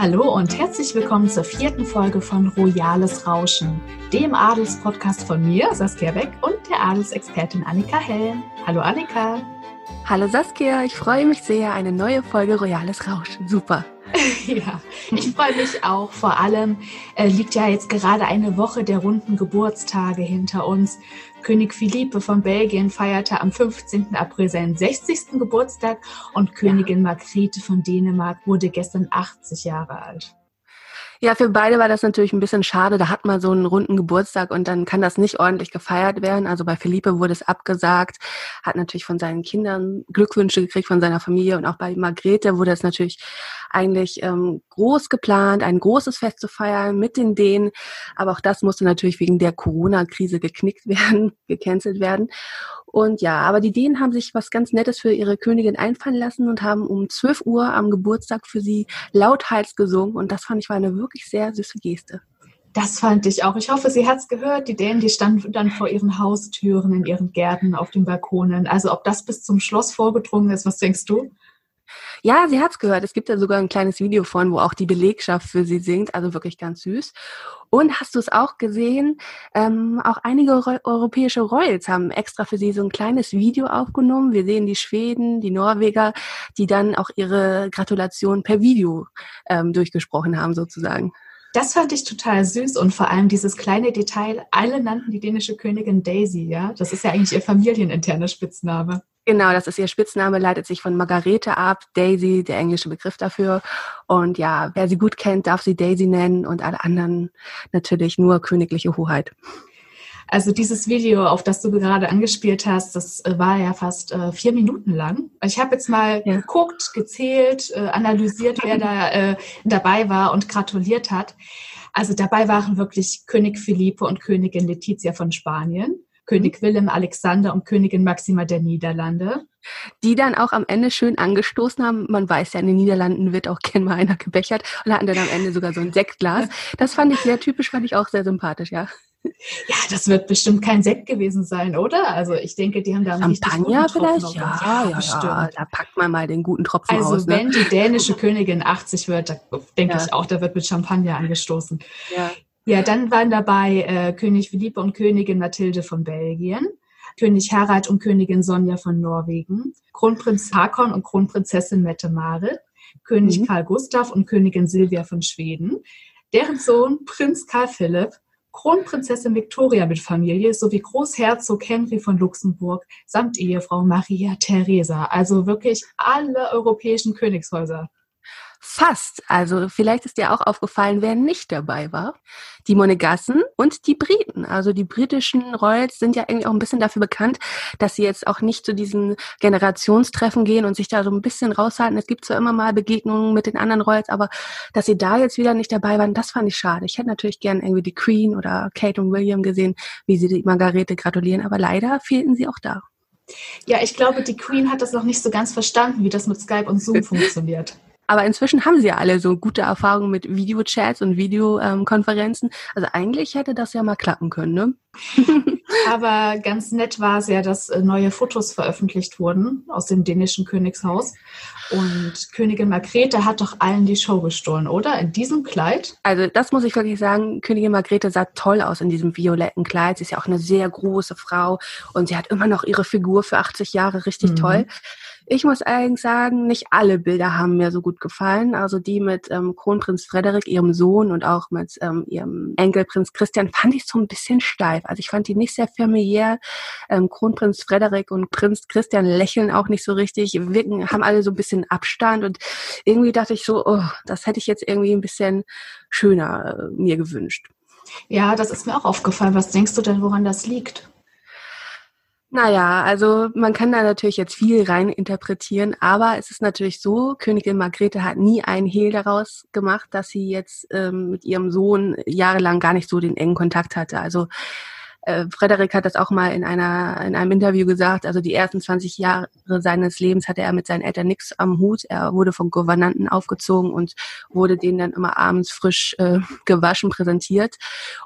Hallo und herzlich willkommen zur vierten Folge von Royales Rauschen, dem Adelspodcast von mir, Saskia Beck, und der Adelsexpertin Annika Helm. Hallo Annika. Hallo Saskia, ich freue mich sehr. Eine neue Folge Royales Rauschen. Super. ja, ich freue mich auch. Vor allem äh, liegt ja jetzt gerade eine Woche der runden Geburtstage hinter uns. König Philippe von Belgien feierte am 15. April seinen 60. Geburtstag und Königin Margrethe von Dänemark wurde gestern 80 Jahre alt. Ja, für beide war das natürlich ein bisschen schade. Da hat man so einen runden Geburtstag und dann kann das nicht ordentlich gefeiert werden. Also bei Philippe wurde es abgesagt, hat natürlich von seinen Kindern Glückwünsche gekriegt von seiner Familie und auch bei Margrethe wurde es natürlich eigentlich ähm, groß geplant, ein großes Fest zu feiern mit den Dänen. Aber auch das musste natürlich wegen der Corona-Krise geknickt werden, gecancelt werden. Und ja, aber die Dänen haben sich was ganz Nettes für ihre Königin einfallen lassen und haben um 12 Uhr am Geburtstag für sie lauthals gesungen. Und das fand ich war eine wirklich sehr süße Geste. Das fand ich auch. Ich hoffe, sie hat es gehört. Die Dänen, die standen dann vor ihren Haustüren, in ihren Gärten, auf den Balkonen. Also ob das bis zum Schloss vorgedrungen ist, was denkst du? Ja, sie hat's gehört. Es gibt da sogar ein kleines Video von, wo auch die Belegschaft für sie singt. Also wirklich ganz süß. Und hast du es auch gesehen? Ähm, auch einige europäische Royals haben extra für sie so ein kleines Video aufgenommen. Wir sehen die Schweden, die Norweger, die dann auch ihre Gratulation per Video ähm, durchgesprochen haben, sozusagen. Das fand ich total süß und vor allem dieses kleine Detail, alle nannten die dänische Königin Daisy, ja. Das ist ja eigentlich ihr familieninterner Spitzname. Genau, das ist ihr Spitzname, leitet sich von Margarete ab, Daisy, der englische Begriff dafür. Und ja, wer sie gut kennt, darf sie Daisy nennen und alle anderen natürlich nur königliche Hoheit. Also dieses Video, auf das du gerade angespielt hast, das äh, war ja fast äh, vier Minuten lang. Ich habe jetzt mal ja. geguckt, gezählt, äh, analysiert, wer da äh, dabei war und gratuliert hat. Also dabei waren wirklich König Philippe und Königin Letizia von Spanien. König mhm. Willem Alexander und Königin Maxima der Niederlande. Die dann auch am Ende schön angestoßen haben. Man weiß ja, in den Niederlanden wird auch gern mal einer gebechert und hatten dann am Ende sogar so ein Sektglas. Das fand ich sehr typisch, fand ich auch sehr sympathisch, ja. Ja, das wird bestimmt kein Sekt gewesen sein, oder? Also ich denke, die haben da Champagner vielleicht? Ja, ja, ja, bestimmt. ja, da packt man mal den guten Tropfen also, aus. Also wenn die dänische Königin 80 wird, da denke ja. ich auch, da wird mit Champagner angestoßen. Ja, ja dann waren dabei äh, König Philippe und Königin Mathilde von Belgien. König Harald und Königin Sonja von Norwegen, Kronprinz Hakon und Kronprinzessin Mette-Marit, König mhm. Karl Gustav und Königin Silvia von Schweden, deren Sohn Prinz Karl Philipp Kronprinzessin Victoria mit Familie sowie Großherzog Henry von Luxemburg samt Ehefrau Maria Theresa. Also wirklich alle europäischen Königshäuser. Fast. Also vielleicht ist dir auch aufgefallen, wer nicht dabei war. Die Monegassen und die Briten. Also die britischen Royals sind ja irgendwie auch ein bisschen dafür bekannt, dass sie jetzt auch nicht zu diesen Generationstreffen gehen und sich da so ein bisschen raushalten. Es gibt zwar immer mal Begegnungen mit den anderen Royals, aber dass sie da jetzt wieder nicht dabei waren, das fand ich schade. Ich hätte natürlich gern irgendwie die Queen oder Kate und William gesehen, wie sie die Margarete gratulieren, aber leider fehlten sie auch da. Ja, ich glaube, die Queen hat das noch nicht so ganz verstanden, wie das mit Skype und Zoom funktioniert. Aber inzwischen haben sie ja alle so gute Erfahrungen mit Videochats und Videokonferenzen. also eigentlich hätte das ja mal klappen können, ne? Aber ganz nett war es ja, dass äh, neue Fotos veröffentlicht wurden aus dem dänischen Königshaus. Und Königin Margrethe hat doch allen die Show gestohlen, oder? In diesem Kleid? Also das muss ich wirklich sagen, Königin Margrethe sah toll aus in diesem violetten Kleid. Sie ist ja auch eine sehr große Frau und sie hat immer noch ihre Figur für 80 Jahre richtig mhm. toll. Ich muss eigentlich sagen, nicht alle Bilder haben mir so gut gefallen. Also die mit ähm, Kronprinz Frederik, ihrem Sohn und auch mit ähm, ihrem Enkelprinz Christian fand ich so ein bisschen steif. Also ich fand die nicht sehr familiär. Ähm, Kronprinz Frederik und Prinz Christian lächeln auch nicht so richtig, wirken, haben alle so ein bisschen Abstand und irgendwie dachte ich so, oh, das hätte ich jetzt irgendwie ein bisschen schöner äh, mir gewünscht. Ja, das ist mir auch aufgefallen. Was denkst du denn, woran das liegt? Naja, also man kann da natürlich jetzt viel rein interpretieren, aber es ist natürlich so, Königin Margrethe hat nie einen Hehl daraus gemacht, dass sie jetzt ähm, mit ihrem Sohn jahrelang gar nicht so den engen Kontakt hatte. Also äh, Frederik hat das auch mal in einer in einem Interview gesagt. Also die ersten 20 Jahre seines Lebens hatte er mit seinen Eltern nichts am Hut. Er wurde von Gouvernanten aufgezogen und wurde denen dann immer abends frisch äh, gewaschen präsentiert.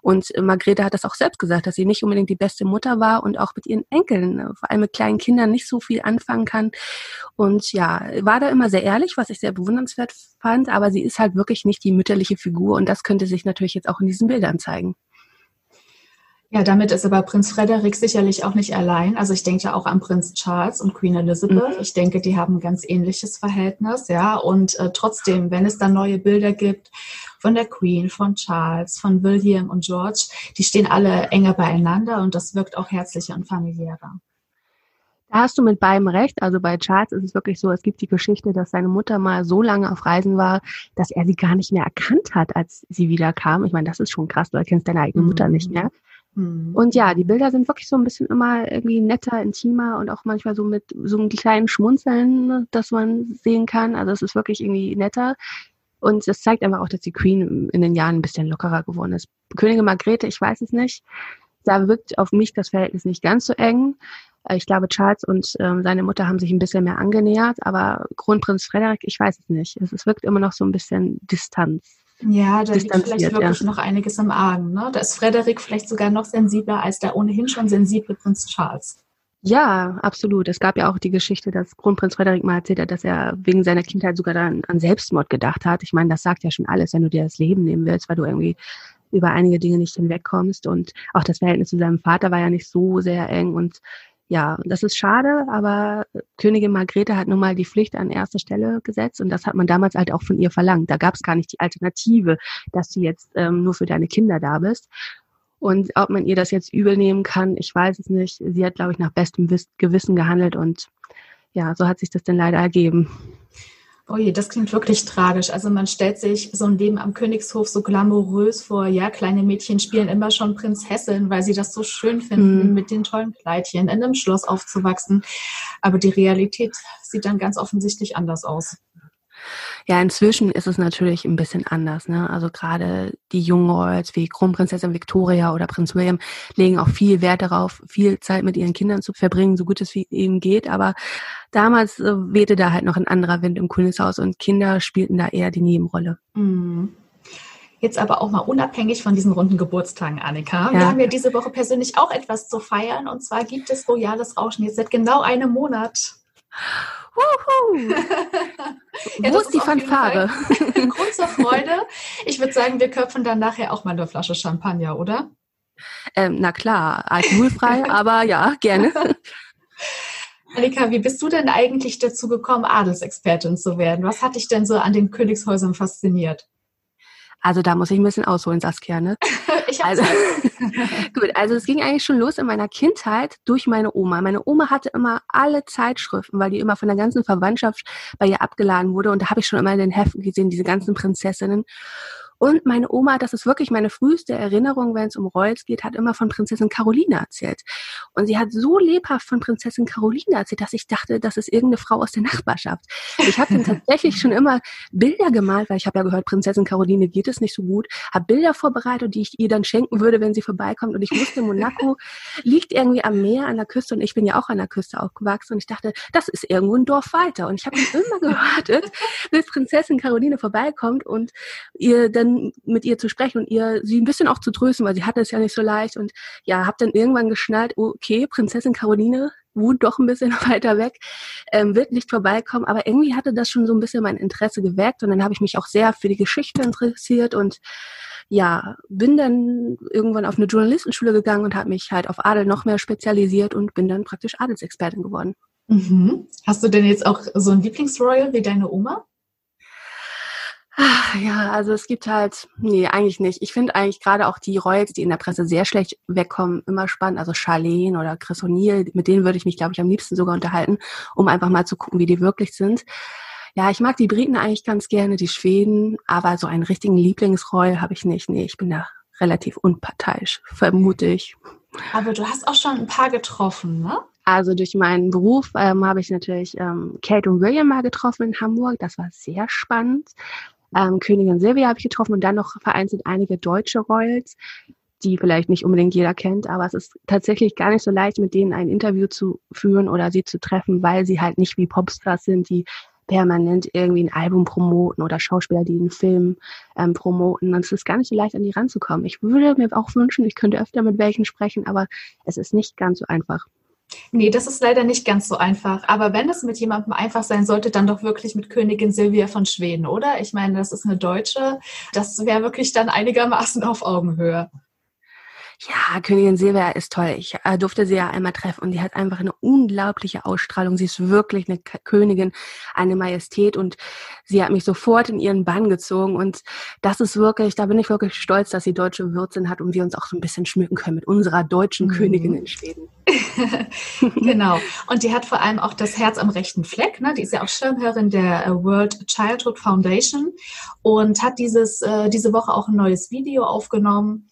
Und Margrethe hat das auch selbst gesagt, dass sie nicht unbedingt die beste Mutter war und auch mit ihren Enkeln, äh, vor allem mit kleinen Kindern, nicht so viel anfangen kann. Und ja, war da immer sehr ehrlich, was ich sehr bewundernswert fand. Aber sie ist halt wirklich nicht die mütterliche Figur und das könnte sich natürlich jetzt auch in diesen Bildern zeigen. Ja, damit ist aber Prinz Frederik sicherlich auch nicht allein. Also ich denke auch an Prinz Charles und Queen Elizabeth. Mhm. Ich denke, die haben ein ganz ähnliches Verhältnis, ja. Und äh, trotzdem, wenn es dann neue Bilder gibt von der Queen, von Charles, von William und George, die stehen alle enger beieinander und das wirkt auch herzlicher und familiärer. Da hast du mit beidem recht. Also bei Charles ist es wirklich so, es gibt die Geschichte, dass seine Mutter mal so lange auf Reisen war, dass er sie gar nicht mehr erkannt hat, als sie wieder kam. Ich meine, das ist schon krass, du erkennst deine eigene Mutter mhm. nicht mehr. Mhm. Und ja, die Bilder sind wirklich so ein bisschen immer irgendwie netter, intimer und auch manchmal so mit so einem kleinen Schmunzeln, das man sehen kann. Also es ist wirklich irgendwie netter. Und es zeigt einfach auch, dass die Queen in den Jahren ein bisschen lockerer geworden ist. Königin Margrethe, ich weiß es nicht. Da wirkt auf mich das Verhältnis nicht ganz so eng. Äh, ich glaube, Charles und ähm, seine Mutter haben sich ein bisschen mehr angenähert, aber Kronprinz Frederik, ich weiß es nicht. Es, es wirkt immer noch so ein bisschen Distanz. Ja, da liegt vielleicht wirklich ja. noch einiges im Argen. Ne? Da ist Frederik vielleicht sogar noch sensibler als der ohnehin schon sensible Prinz Charles. Ja, absolut. Es gab ja auch die Geschichte, dass Kronprinz Frederik mal erzählt hat, dass er wegen seiner Kindheit sogar dann an Selbstmord gedacht hat. Ich meine, das sagt ja schon alles, wenn du dir das Leben nehmen willst, weil du irgendwie über einige Dinge nicht hinwegkommst. Und auch das Verhältnis zu seinem Vater war ja nicht so sehr eng. Und ja, das ist schade, aber Königin Margrethe hat nun mal die Pflicht an erster Stelle gesetzt und das hat man damals halt auch von ihr verlangt. Da gab es gar nicht die Alternative, dass du jetzt ähm, nur für deine Kinder da bist. Und ob man ihr das jetzt übel nehmen kann, ich weiß es nicht. Sie hat, glaube ich, nach bestem Gewissen gehandelt und ja, so hat sich das dann leider ergeben. Oh je, das klingt wirklich tragisch. Also man stellt sich so ein Leben am Königshof so glamourös vor. Ja, kleine Mädchen spielen immer schon Prinzessin, weil sie das so schön finden, mhm. mit den tollen Kleidchen in einem Schloss aufzuwachsen. Aber die Realität sieht dann ganz offensichtlich anders aus. Ja, inzwischen ist es natürlich ein bisschen anders. Ne? Also gerade die jungen Royals wie Kronprinzessin Victoria oder Prinz William legen auch viel Wert darauf, viel Zeit mit ihren Kindern zu verbringen, so gut es wie eben geht. Aber damals äh, wehte da halt noch ein anderer Wind im Königshaus und Kinder spielten da eher die Nebenrolle. Mhm. Jetzt aber auch mal unabhängig von diesen runden Geburtstagen, Annika. Ja. Wir haben ja diese Woche persönlich auch etwas zu feiern und zwar gibt es Royales Rauschen jetzt seit genau einem Monat. ja, Wo ist die Fanfare? Grund zur Freude. Ich würde sagen, wir köpfen dann nachher auch mal eine Flasche Champagner, oder? Ähm, na klar, alkoholfrei, aber ja, gerne. Annika, wie bist du denn eigentlich dazu gekommen, Adelsexpertin zu werden? Was hat dich denn so an den Königshäusern fasziniert? Also da muss ich ein bisschen ausholen, Saskia, ne? ich also, gut, also es ging eigentlich schon los in meiner Kindheit durch meine Oma. Meine Oma hatte immer alle Zeitschriften, weil die immer von der ganzen Verwandtschaft bei ihr abgeladen wurde. Und da habe ich schon immer in den Heften gesehen, diese ganzen Prinzessinnen. Und meine Oma, das ist wirklich meine früheste Erinnerung, wenn es um Royals geht, hat immer von Prinzessin Caroline erzählt. Und sie hat so lebhaft von Prinzessin Caroline erzählt, dass ich dachte, das ist irgendeine Frau aus der Nachbarschaft. Ich habe dann tatsächlich schon immer Bilder gemalt, weil ich habe ja gehört, Prinzessin Caroline geht es nicht so gut, habe Bilder vorbereitet, die ich ihr dann schenken würde, wenn sie vorbeikommt. Und ich wusste, Monaco liegt irgendwie am Meer an der Küste und ich bin ja auch an der Küste aufgewachsen und ich dachte, das ist irgendwo ein Dorf weiter. Und ich habe immer gewartet, bis Prinzessin Caroline vorbeikommt und ihr dann mit ihr zu sprechen und ihr sie ein bisschen auch zu trösten, weil sie hatte es ja nicht so leicht und ja, habe dann irgendwann geschnallt, okay, Prinzessin Caroline wohnt doch ein bisschen weiter weg, ähm, wird nicht vorbeikommen, aber irgendwie hatte das schon so ein bisschen mein Interesse geweckt und dann habe ich mich auch sehr für die Geschichte interessiert und ja, bin dann irgendwann auf eine Journalistenschule gegangen und habe mich halt auf Adel noch mehr spezialisiert und bin dann praktisch Adelsexpertin geworden. Mhm. Hast du denn jetzt auch so ein Lieblingsroyal wie deine Oma? Ach, ja, also es gibt halt, nee, eigentlich nicht. Ich finde eigentlich gerade auch die Royals, die in der Presse sehr schlecht wegkommen, immer spannend. Also Charlene oder Chris O'Neill, mit denen würde ich mich, glaube ich, am liebsten sogar unterhalten, um einfach mal zu gucken, wie die wirklich sind. Ja, ich mag die Briten eigentlich ganz gerne, die Schweden, aber so einen richtigen Lieblingsroyal habe ich nicht. Nee, ich bin da relativ unparteiisch, vermute ich. Aber du hast auch schon ein paar getroffen, ne? Also durch meinen Beruf ähm, habe ich natürlich ähm, Kate und William mal getroffen in Hamburg. Das war sehr spannend. Ähm, Königin Silvia habe ich getroffen und dann noch vereinzelt einige deutsche Royals. die vielleicht nicht unbedingt jeder kennt, aber es ist tatsächlich gar nicht so leicht, mit denen ein Interview zu führen oder sie zu treffen, weil sie halt nicht wie Popstars sind, die permanent irgendwie ein Album promoten oder Schauspieler, die einen Film ähm, promoten. Und es ist gar nicht so leicht, an die ranzukommen. Ich würde mir auch wünschen, ich könnte öfter mit welchen sprechen, aber es ist nicht ganz so einfach. Nee, das ist leider nicht ganz so einfach. Aber wenn es mit jemandem einfach sein sollte, dann doch wirklich mit Königin Silvia von Schweden, oder? Ich meine, das ist eine Deutsche. Das wäre wirklich dann einigermaßen auf Augenhöhe. Ja, Königin Silvia ist toll. Ich äh, durfte sie ja einmal treffen und die hat einfach eine unglaubliche Ausstrahlung. Sie ist wirklich eine K Königin, eine Majestät und sie hat mich sofort in ihren Bann gezogen und das ist wirklich, da bin ich wirklich stolz, dass sie deutsche Würzin hat und wir uns auch so ein bisschen schmücken können mit unserer deutschen mhm. Königin in Schweden. genau. Und die hat vor allem auch das Herz am rechten Fleck. Ne? Die ist ja auch Schirmherrin der äh, World Childhood Foundation und hat dieses, äh, diese Woche auch ein neues Video aufgenommen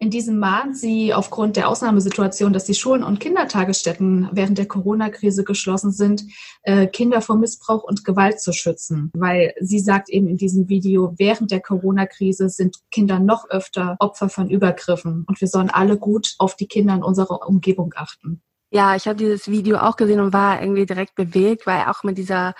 in diesem mahnt sie aufgrund der Ausnahmesituation, dass die Schulen und Kindertagesstätten während der Corona-Krise geschlossen sind, äh, Kinder vor Missbrauch und Gewalt zu schützen. Weil sie sagt eben in diesem Video, während der Corona-Krise sind Kinder noch öfter Opfer von Übergriffen. Und wir sollen alle gut auf die Kinder in unserer Umgebung achten. Ja, ich habe dieses Video auch gesehen und war irgendwie direkt bewegt, weil auch mit dieser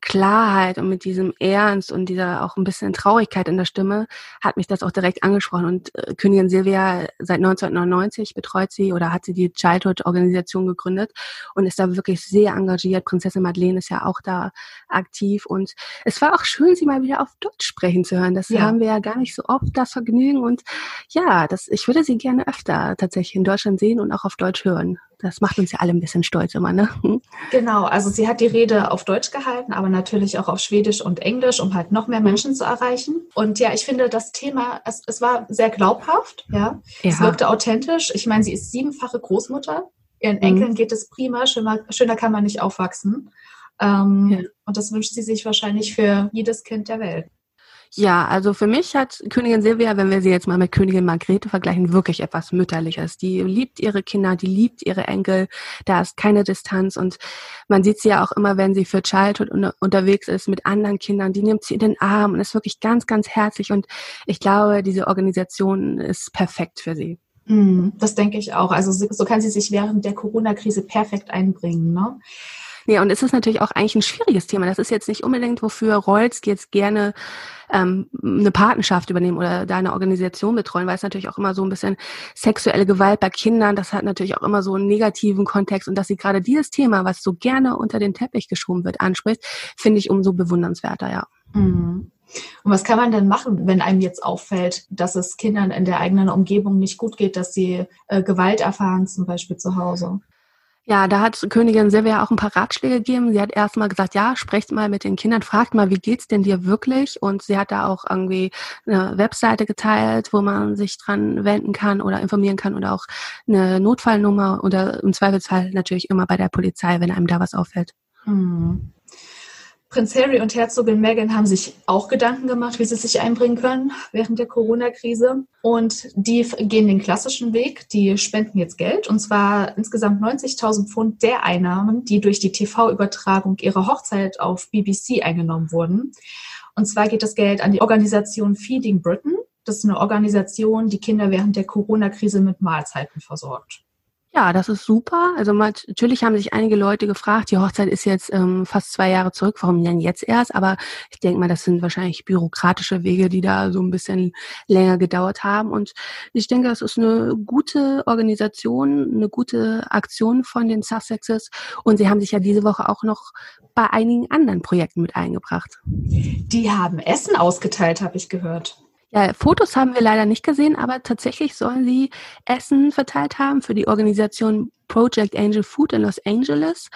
Klarheit und mit diesem Ernst und dieser auch ein bisschen Traurigkeit in der Stimme hat mich das auch direkt angesprochen. Und äh, Königin Silvia seit 1999 betreut sie oder hat sie die Childhood-Organisation gegründet und ist da wirklich sehr engagiert. Prinzessin Madeleine ist ja auch da aktiv und es war auch schön, sie mal wieder auf Deutsch sprechen zu hören. Das ja. haben wir ja gar nicht so oft das Vergnügen und ja, das, ich würde sie gerne öfter tatsächlich in Deutschland sehen und auch auf Deutsch hören. Das macht uns ja alle ein bisschen stolz immer, ne? Genau, also sie hat die Rede auf Deutsch gehalten, aber natürlich auch auf Schwedisch und Englisch, um halt noch mehr Menschen zu erreichen. Und ja, ich finde das Thema, es, es war sehr glaubhaft, ja. ja. Es wirkte authentisch. Ich meine, sie ist siebenfache Großmutter. Ihren mhm. Enkeln mhm. geht es prima, schöner, schöner kann man nicht aufwachsen. Ähm, ja. Und das wünscht sie sich wahrscheinlich für jedes Kind der Welt. Ja, also für mich hat Königin Silvia, wenn wir sie jetzt mal mit Königin Margrethe vergleichen, wirklich etwas Mütterliches. Die liebt ihre Kinder, die liebt ihre Enkel, da ist keine Distanz und man sieht sie ja auch immer, wenn sie für Childhood unterwegs ist mit anderen Kindern, die nimmt sie in den Arm und ist wirklich ganz, ganz herzlich und ich glaube, diese Organisation ist perfekt für sie. Hm, das denke ich auch. Also so kann sie sich während der Corona-Krise perfekt einbringen. Ne? Nee, und es ist natürlich auch eigentlich ein schwieriges Thema. Das ist jetzt nicht unbedingt, wofür Rolls jetzt gerne ähm, eine Patenschaft übernehmen oder da eine Organisation betreuen, weil es natürlich auch immer so ein bisschen sexuelle Gewalt bei Kindern, das hat natürlich auch immer so einen negativen Kontext und dass sie gerade dieses Thema, was so gerne unter den Teppich geschoben wird, anspricht, finde ich umso bewundernswerter, ja. Mhm. Und was kann man denn machen, wenn einem jetzt auffällt, dass es Kindern in der eigenen Umgebung nicht gut geht, dass sie äh, Gewalt erfahren, zum Beispiel zu Hause? Ja, da hat Königin Silvia auch ein paar Ratschläge gegeben. Sie hat erstmal gesagt, ja, sprecht mal mit den Kindern, fragt mal, wie geht's denn dir wirklich? Und sie hat da auch irgendwie eine Webseite geteilt, wo man sich dran wenden kann oder informieren kann oder auch eine Notfallnummer oder im Zweifelsfall natürlich immer bei der Polizei, wenn einem da was auffällt. Hm. Prinz Harry und Herzogin Meghan haben sich auch Gedanken gemacht, wie sie sich einbringen können während der Corona-Krise. Und die gehen den klassischen Weg. Die spenden jetzt Geld. Und zwar insgesamt 90.000 Pfund der Einnahmen, die durch die TV-Übertragung ihrer Hochzeit auf BBC eingenommen wurden. Und zwar geht das Geld an die Organisation Feeding Britain. Das ist eine Organisation, die Kinder während der Corona-Krise mit Mahlzeiten versorgt. Ja, das ist super. Also natürlich haben sich einige Leute gefragt, die Hochzeit ist jetzt ähm, fast zwei Jahre zurück, warum denn jetzt erst? Aber ich denke mal, das sind wahrscheinlich bürokratische Wege, die da so ein bisschen länger gedauert haben. Und ich denke, das ist eine gute Organisation, eine gute Aktion von den Sussexes. Und sie haben sich ja diese Woche auch noch bei einigen anderen Projekten mit eingebracht. Die haben Essen ausgeteilt, habe ich gehört. Ja, Fotos haben wir leider nicht gesehen, aber tatsächlich sollen sie Essen verteilt haben für die Organisation Project Angel Food in Los Angeles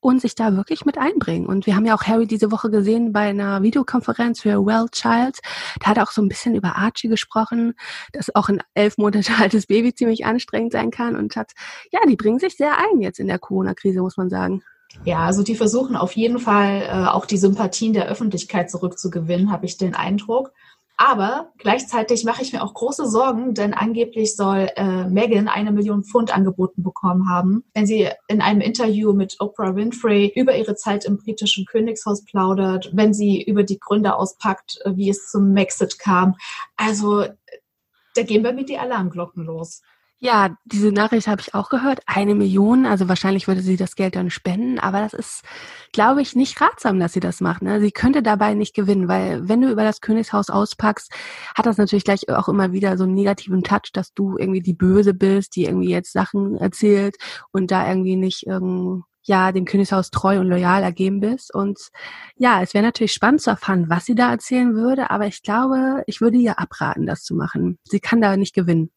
und sich da wirklich mit einbringen. Und wir haben ja auch Harry diese Woche gesehen bei einer Videokonferenz für Well Child. Da hat er auch so ein bisschen über Archie gesprochen, dass auch ein elf Monate altes Baby ziemlich anstrengend sein kann und hat, ja, die bringen sich sehr ein jetzt in der Corona-Krise, muss man sagen. Ja, also die versuchen auf jeden Fall äh, auch die Sympathien der Öffentlichkeit zurückzugewinnen, habe ich den Eindruck. Aber gleichzeitig mache ich mir auch große Sorgen, denn angeblich soll äh, Megan eine Million Pfund angeboten bekommen haben, wenn sie in einem Interview mit Oprah Winfrey über ihre Zeit im britischen Königshaus plaudert, wenn sie über die Gründe auspackt, äh, wie es zum Maxit kam. Also da gehen bei mir die Alarmglocken los. Ja, diese Nachricht habe ich auch gehört. Eine Million, also wahrscheinlich würde sie das Geld dann spenden, aber das ist, glaube ich, nicht ratsam, dass sie das macht. Ne? Sie könnte dabei nicht gewinnen, weil wenn du über das Königshaus auspackst, hat das natürlich gleich auch immer wieder so einen negativen Touch, dass du irgendwie die Böse bist, die irgendwie jetzt Sachen erzählt und da irgendwie nicht irgendwie ja dem Königshaus treu und loyal ergeben bist. Und ja, es wäre natürlich spannend zu erfahren, was sie da erzählen würde, aber ich glaube, ich würde ihr abraten, das zu machen. Sie kann da nicht gewinnen.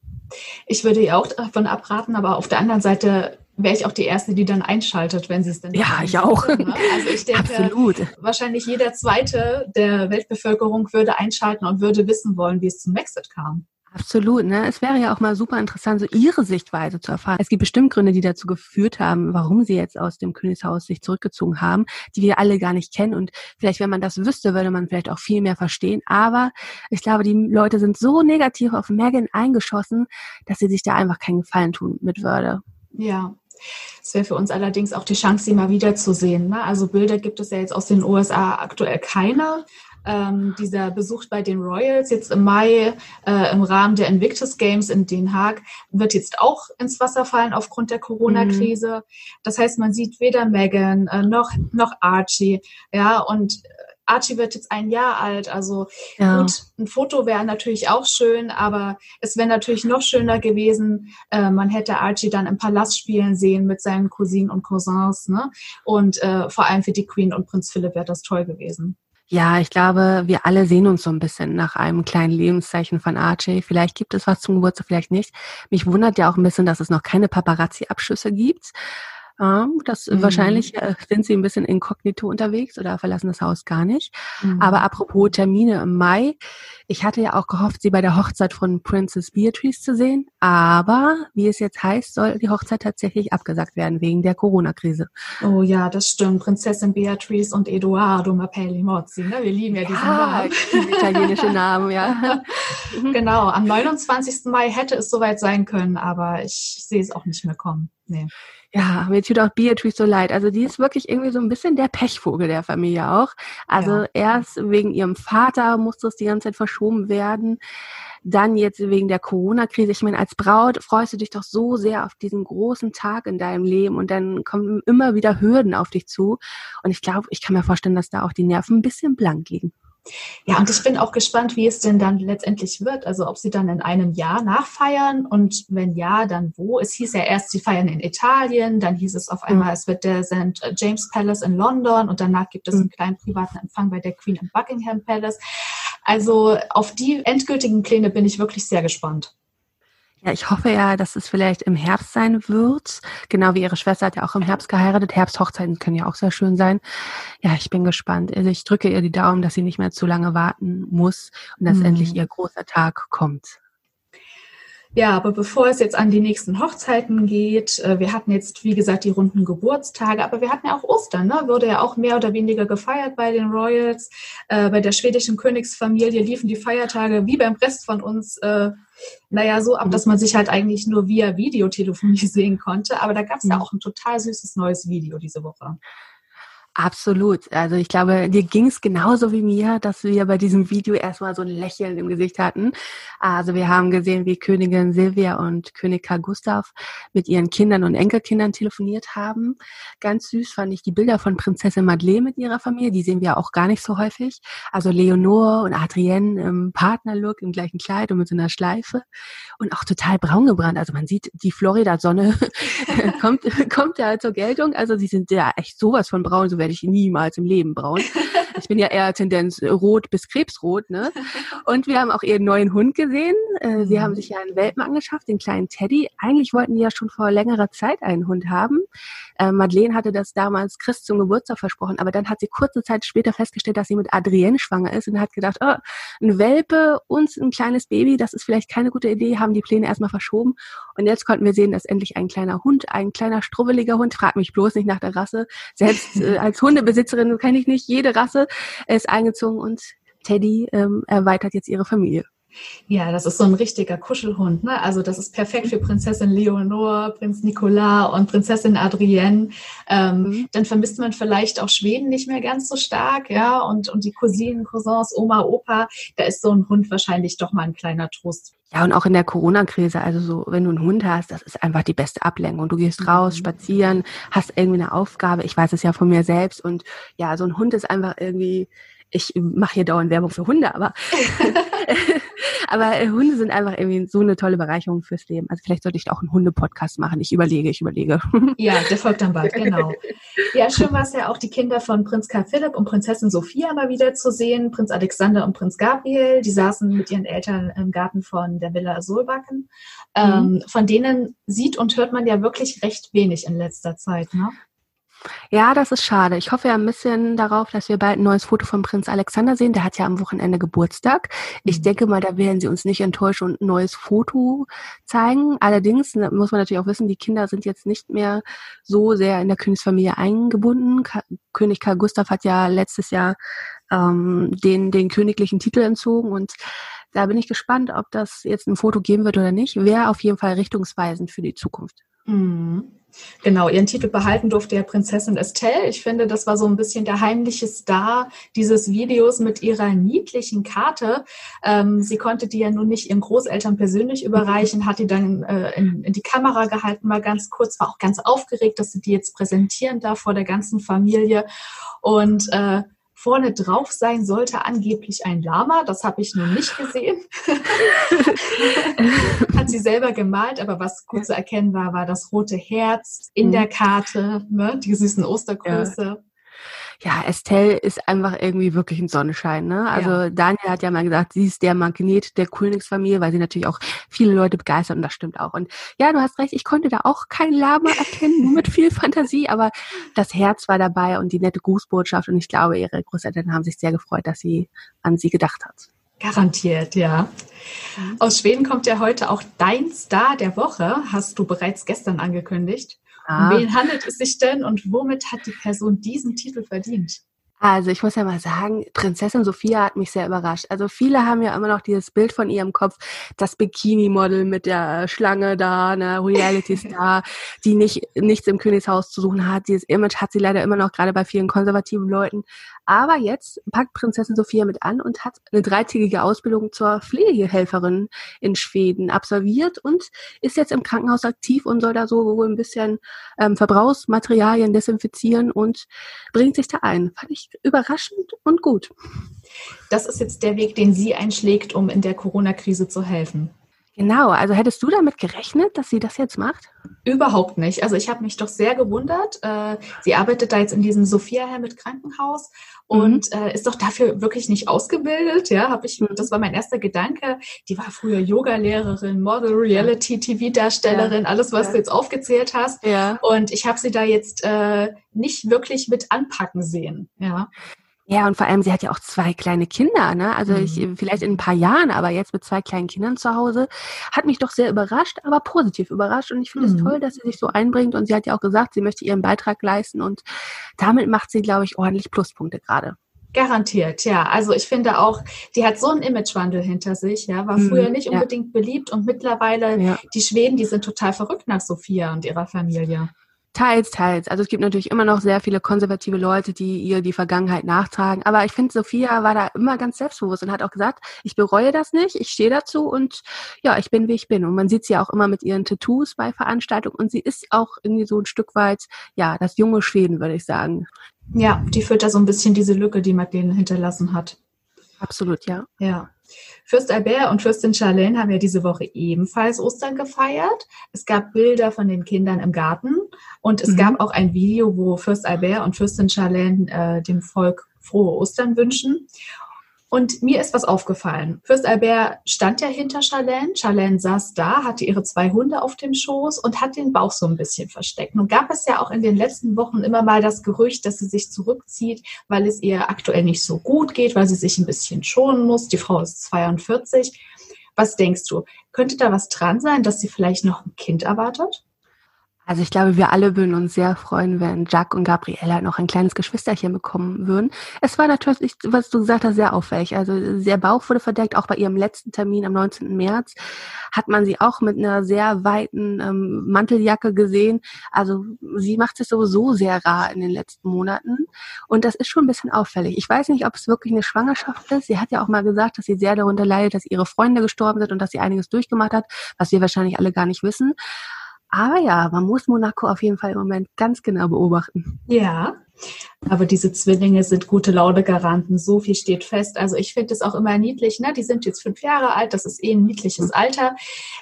Ich würde ihr auch davon abraten, aber auf der anderen Seite wäre ich auch die Erste, die dann einschaltet, wenn sie es denn Ja, ich auch. Ne? Also ich denke, Absolut. wahrscheinlich jeder Zweite der Weltbevölkerung würde einschalten und würde wissen wollen, wie es zum Brexit kam. Absolut, ne? Es wäre ja auch mal super interessant, so ihre Sichtweise zu erfahren. Es gibt bestimmt Gründe, die dazu geführt haben, warum sie jetzt aus dem Königshaus sich zurückgezogen haben, die wir alle gar nicht kennen. Und vielleicht, wenn man das wüsste, würde man vielleicht auch viel mehr verstehen. Aber ich glaube, die Leute sind so negativ auf Megan eingeschossen, dass sie sich da einfach keinen Gefallen tun mit Würde. Ja, es wäre für uns allerdings auch die Chance, sie mal wiederzusehen. Ne? Also Bilder gibt es ja jetzt aus den USA aktuell keine ähm, dieser Besuch bei den Royals jetzt im Mai äh, im Rahmen der Invictus Games in Den Haag wird jetzt auch ins Wasser fallen aufgrund der Corona-Krise. Mhm. Das heißt, man sieht weder Megan äh, noch, noch Archie. Ja, und Archie wird jetzt ein Jahr alt, also ja. gut, ein Foto wäre natürlich auch schön, aber es wäre natürlich noch schöner gewesen, äh, man hätte Archie dann im Palast spielen sehen mit seinen Cousinen und Cousins, ne? Und äh, vor allem für die Queen und Prinz Philipp wäre das toll gewesen. Ja, ich glaube, wir alle sehen uns so ein bisschen nach einem kleinen Lebenszeichen von Archie. Vielleicht gibt es was zum Geburtstag, vielleicht nicht. Mich wundert ja auch ein bisschen, dass es noch keine Paparazzi-Abschüsse gibt. Ähm, das mhm. wahrscheinlich äh, sind sie ein bisschen inkognito unterwegs oder verlassen das Haus gar nicht. Mhm. Aber apropos Termine im Mai, ich hatte ja auch gehofft, sie bei der Hochzeit von Princess Beatrice zu sehen, aber wie es jetzt heißt, soll die Hochzeit tatsächlich abgesagt werden wegen der Corona-Krise. Oh ja, das stimmt. Prinzessin Beatrice und Edoardo Mapelli Mozzi, ne? Wir lieben ja diesen ja, Namen. Italienische Namen, ja. genau, am 29. Mai hätte es soweit sein können, aber ich sehe es auch nicht mehr kommen. Nee. Ja, mir tut auch Beatrice so leid. Also die ist wirklich irgendwie so ein bisschen der Pechvogel der Familie auch. Also ja. erst wegen ihrem Vater musste es die ganze Zeit verschoben werden. Dann jetzt wegen der Corona-Krise. Ich meine, als Braut freust du dich doch so sehr auf diesen großen Tag in deinem Leben und dann kommen immer wieder Hürden auf dich zu. Und ich glaube, ich kann mir vorstellen, dass da auch die Nerven ein bisschen blank liegen. Ja, und ich bin auch gespannt, wie es denn dann letztendlich wird. Also ob sie dann in einem Jahr nachfeiern und wenn ja, dann wo. Es hieß ja erst, sie feiern in Italien, dann hieß es auf einmal, es wird der St. James Palace in London und danach gibt es einen mhm. kleinen privaten Empfang bei der Queen im Buckingham Palace. Also auf die endgültigen Pläne bin ich wirklich sehr gespannt. Ja, ich hoffe ja, dass es vielleicht im Herbst sein wird. Genau wie ihre Schwester hat ja auch im Herbst geheiratet. Herbsthochzeiten können ja auch sehr schön sein. Ja, ich bin gespannt. Also ich drücke ihr die Daumen, dass sie nicht mehr zu lange warten muss und dass mhm. endlich ihr großer Tag kommt. Ja, aber bevor es jetzt an die nächsten Hochzeiten geht, äh, wir hatten jetzt, wie gesagt, die runden Geburtstage, aber wir hatten ja auch Ostern, ne? wurde ja auch mehr oder weniger gefeiert bei den Royals. Äh, bei der schwedischen Königsfamilie liefen die Feiertage wie beim Rest von uns, äh, naja, so ab, dass man sich halt eigentlich nur via Videotelefonie sehen konnte. Aber da gab es ja mhm. auch ein total süßes neues Video diese Woche. Absolut. Also ich glaube, dir ging es genauso wie mir, dass wir bei diesem Video erstmal so ein Lächeln im Gesicht hatten. Also wir haben gesehen, wie Königin Silvia und König Karl Gustav mit ihren Kindern und Enkelkindern telefoniert haben. Ganz süß fand ich die Bilder von Prinzessin Madeleine mit ihrer Familie. Die sehen wir auch gar nicht so häufig. Also Leonore und Adrienne im Partnerlook, im gleichen Kleid und mit so einer Schleife. Und auch total braun gebrannt. Also man sieht, die Florida-Sonne kommt, kommt da zur Geltung. Also sie sind ja echt sowas von braun, so werde ich niemals im Leben braun. Ich bin ja eher Tendenz rot bis krebsrot, ne? Und wir haben auch ihren neuen Hund gesehen. Äh, sie haben sich ja einen Welpen angeschafft, den kleinen Teddy. Eigentlich wollten die ja schon vor längerer Zeit einen Hund haben. Äh, Madeleine hatte das damals Chris zum Geburtstag versprochen, aber dann hat sie kurze Zeit später festgestellt, dass sie mit Adrienne schwanger ist und hat gedacht, oh, ein Welpe und ein kleines Baby, das ist vielleicht keine gute Idee, haben die Pläne erstmal verschoben. Und jetzt konnten wir sehen, dass endlich ein kleiner Hund, ein kleiner strubbeliger Hund, frag mich bloß nicht nach der Rasse, selbst äh, als Hundebesitzerin kenne ich nicht jede Rasse, ist eingezogen und Teddy ähm, erweitert jetzt ihre Familie. Ja, das ist so ein richtiger Kuschelhund. Ne? Also das ist perfekt für Prinzessin Leonore, Prinz Nicolas und Prinzessin Adrienne. Ähm, mhm. Dann vermisst man vielleicht auch Schweden nicht mehr ganz so stark, ja. Und, und die Cousinen, Cousins, Oma, Opa, da ist so ein Hund wahrscheinlich doch mal ein kleiner Trost. Ja, und auch in der Corona-Krise, also so, wenn du einen Hund hast, das ist einfach die beste Ablenkung. Du gehst raus, mhm. spazieren, hast irgendwie eine Aufgabe. Ich weiß es ja von mir selbst. Und ja, so ein Hund ist einfach irgendwie, ich mache hier dauernd Werbung für Hunde, aber Aber äh, Hunde sind einfach irgendwie so eine tolle Bereicherung fürs Leben. Also vielleicht sollte ich auch einen Hunde-Podcast machen. Ich überlege, ich überlege. Ja, der folgt dann bald, genau. Ja, schön war es ja auch, die Kinder von Prinz Karl Philipp und Prinzessin Sophia mal wieder zu sehen. Prinz Alexander und Prinz Gabriel, die saßen mit ihren Eltern im Garten von der Villa Solbacken. Mhm. Ähm, von denen sieht und hört man ja wirklich recht wenig in letzter Zeit. Ne? Ja, das ist schade. Ich hoffe ja ein bisschen darauf, dass wir bald ein neues Foto von Prinz Alexander sehen. Der hat ja am Wochenende Geburtstag. Ich mhm. denke mal, da werden sie uns nicht enttäuschen und ein neues Foto zeigen. Allerdings muss man natürlich auch wissen, die Kinder sind jetzt nicht mehr so sehr in der Königsfamilie eingebunden. König Karl Gustav hat ja letztes Jahr ähm, den, den königlichen Titel entzogen und da bin ich gespannt, ob das jetzt ein Foto geben wird oder nicht. Wäre auf jeden Fall richtungsweisend für die Zukunft. Mhm. Genau, ihren Titel behalten durfte ja Prinzessin Estelle. Ich finde, das war so ein bisschen der heimliche Star dieses Videos mit ihrer niedlichen Karte. Ähm, sie konnte die ja nun nicht ihren Großeltern persönlich überreichen, hat die dann äh, in, in, die Kamera gehalten, mal ganz kurz, war auch ganz aufgeregt, dass sie die jetzt präsentieren darf vor der ganzen Familie. Und äh, Vorne drauf sein sollte angeblich ein Lama. Das habe ich nun nicht gesehen. Hat sie selber gemalt, aber was gut zu erkennen war, war das rote Herz in mhm. der Karte, ne? die süßen Ostergröße. Ja ja, Estelle ist einfach irgendwie wirklich ein Sonnenschein. Ne? Also ja. Daniel hat ja mal gesagt, sie ist der Magnet der Königsfamilie, weil sie natürlich auch viele Leute begeistert und das stimmt auch. Und ja, du hast recht, ich konnte da auch kein Lama erkennen, nur mit viel Fantasie, aber das Herz war dabei und die nette Grußbotschaft und ich glaube, ihre Großeltern haben sich sehr gefreut, dass sie an sie gedacht hat. Garantiert, ja. Mhm. Aus Schweden kommt ja heute auch dein Star der Woche, hast du bereits gestern angekündigt. Ah. Um wen handelt es sich denn und womit hat die Person diesen Titel verdient? Also ich muss ja mal sagen, Prinzessin Sophia hat mich sehr überrascht. Also viele haben ja immer noch dieses Bild von ihrem Kopf, das Bikini-Model mit der Schlange da, eine Reality-Star, die nicht nichts im Königshaus zu suchen hat. Dieses Image hat sie leider immer noch, gerade bei vielen konservativen Leuten. Aber jetzt packt Prinzessin Sophia mit an und hat eine dreitägige Ausbildung zur Pflegehelferin in Schweden absolviert und ist jetzt im Krankenhaus aktiv und soll da so wohl ein bisschen ähm, Verbrauchsmaterialien desinfizieren und bringt sich da ein. Fand ich überraschend und gut. Das ist jetzt der Weg, den sie einschlägt, um in der Corona-Krise zu helfen. Genau, also hättest du damit gerechnet, dass sie das jetzt macht? Überhaupt nicht. Also ich habe mich doch sehr gewundert. Äh, sie arbeitet da jetzt in diesem Sophia Helmet Krankenhaus und mhm. äh, ist doch dafür wirklich nicht ausgebildet. Ja, habe ich. Mhm. Das war mein erster Gedanke. Die war früher Yoga-Lehrerin, Model, Reality, TV-Darstellerin, ja. alles, was ja. du jetzt aufgezählt hast. Ja. Und ich habe sie da jetzt äh, nicht wirklich mit anpacken sehen. Ja. Ja, und vor allem, sie hat ja auch zwei kleine Kinder, ne? Also mhm. ich, vielleicht in ein paar Jahren, aber jetzt mit zwei kleinen Kindern zu Hause, hat mich doch sehr überrascht, aber positiv überrascht. Und ich finde mhm. es toll, dass sie sich so einbringt. Und sie hat ja auch gesagt, sie möchte ihren Beitrag leisten. Und damit macht sie, glaube ich, ordentlich Pluspunkte gerade. Garantiert, ja. Also ich finde auch, die hat so einen Imagewandel hinter sich, ja, war mhm, früher nicht unbedingt ja. beliebt und mittlerweile ja. die Schweden, die sind total verrückt nach Sophia und ihrer Familie. Teils, teils. Also es gibt natürlich immer noch sehr viele konservative Leute, die ihr die Vergangenheit nachtragen. Aber ich finde, Sophia war da immer ganz selbstbewusst und hat auch gesagt, ich bereue das nicht, ich stehe dazu und ja, ich bin, wie ich bin. Und man sieht sie auch immer mit ihren Tattoos bei Veranstaltungen und sie ist auch irgendwie so ein Stück weit, ja, das junge Schweden, würde ich sagen. Ja, die führt da so ein bisschen diese Lücke, die Madeleine hinterlassen hat. Absolut, ja. Ja. Fürst Albert und Fürstin Charlene haben ja diese Woche ebenfalls Ostern gefeiert. Es gab Bilder von den Kindern im Garten und es mhm. gab auch ein Video, wo Fürst Albert und Fürstin Charlene äh, dem Volk frohe Ostern wünschen. Und mir ist was aufgefallen. Fürst Albert stand ja hinter Charlene. Charlene saß da, hatte ihre zwei Hunde auf dem Schoß und hat den Bauch so ein bisschen versteckt. Nun gab es ja auch in den letzten Wochen immer mal das Gerücht, dass sie sich zurückzieht, weil es ihr aktuell nicht so gut geht, weil sie sich ein bisschen schonen muss. Die Frau ist 42. Was denkst du? Könnte da was dran sein, dass sie vielleicht noch ein Kind erwartet? Also ich glaube, wir alle würden uns sehr freuen, wenn Jack und Gabriella noch ein kleines Geschwisterchen bekommen würden. Es war natürlich, was du gesagt hast, sehr auffällig. Also sehr Bauch wurde verdeckt. Auch bei ihrem letzten Termin am 19. März hat man sie auch mit einer sehr weiten ähm, Manteljacke gesehen. Also sie macht sich sowieso sehr rar in den letzten Monaten. Und das ist schon ein bisschen auffällig. Ich weiß nicht, ob es wirklich eine Schwangerschaft ist. Sie hat ja auch mal gesagt, dass sie sehr darunter leidet, dass ihre Freunde gestorben sind und dass sie einiges durchgemacht hat, was wir wahrscheinlich alle gar nicht wissen. Aber ja, man muss Monaco auf jeden Fall im Moment ganz genau beobachten. Ja, aber diese Zwillinge sind gute Laune-Garanten. So viel steht fest. Also ich finde es auch immer niedlich. Ne? Die sind jetzt fünf Jahre alt. Das ist eh ein niedliches Alter.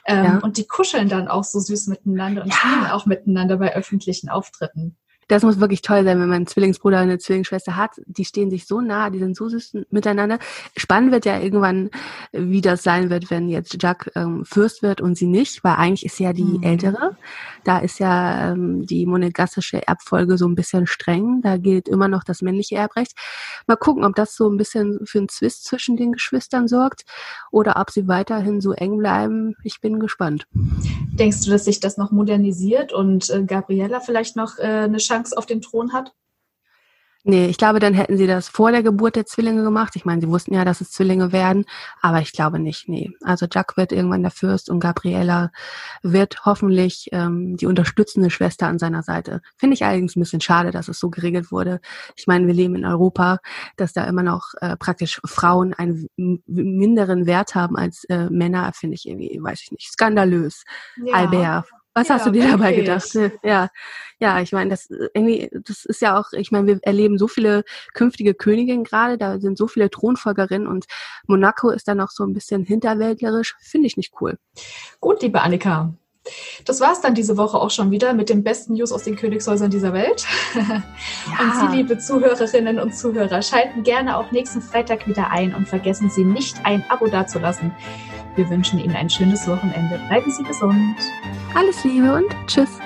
Ähm, ja. Und die kuscheln dann auch so süß miteinander und ja. spielen auch miteinander bei öffentlichen Auftritten das muss wirklich toll sein, wenn man einen Zwillingsbruder oder eine Zwillingsschwester hat. Die stehen sich so nah, die sind so süß miteinander. Spannend wird ja irgendwann, wie das sein wird, wenn jetzt Jack ähm, Fürst wird und sie nicht, weil eigentlich ist sie ja die mhm. Ältere. Da ist ja ähm, die monegassische Erbfolge so ein bisschen streng. Da gilt immer noch das männliche Erbrecht. Mal gucken, ob das so ein bisschen für einen Zwist zwischen den Geschwistern sorgt oder ob sie weiterhin so eng bleiben. Ich bin gespannt. Denkst du, dass sich das noch modernisiert und äh, Gabriella vielleicht noch äh, eine Chance Chance auf den Thron hat? Nee, ich glaube, dann hätten sie das vor der Geburt der Zwillinge gemacht. Ich meine, sie wussten ja, dass es Zwillinge werden, aber ich glaube nicht, nee. Also Jack wird irgendwann der Fürst und Gabriella wird hoffentlich ähm, die unterstützende Schwester an seiner Seite. Finde ich allerdings ein bisschen schade, dass es so geregelt wurde. Ich meine, wir leben in Europa, dass da immer noch äh, praktisch Frauen einen minderen Wert haben als äh, Männer, finde ich irgendwie, weiß ich nicht, skandalös. Ja. Albert, was ja, hast du dir dabei gedacht? Ja, ja, ich meine, das irgendwie, das ist ja auch, ich meine, wir erleben so viele künftige Königinnen gerade, da sind so viele Thronfolgerinnen und Monaco ist dann auch so ein bisschen hinterwäldlerisch, finde ich nicht cool. Gut, liebe Annika. Das war es dann diese Woche auch schon wieder mit den besten News aus den Königshäusern dieser Welt. Ja. Und Sie, liebe Zuhörerinnen und Zuhörer, schalten gerne auch nächsten Freitag wieder ein und vergessen Sie nicht, ein Abo dazulassen. Wir wünschen Ihnen ein schönes Wochenende. Bleiben Sie gesund. Alles Liebe und Tschüss.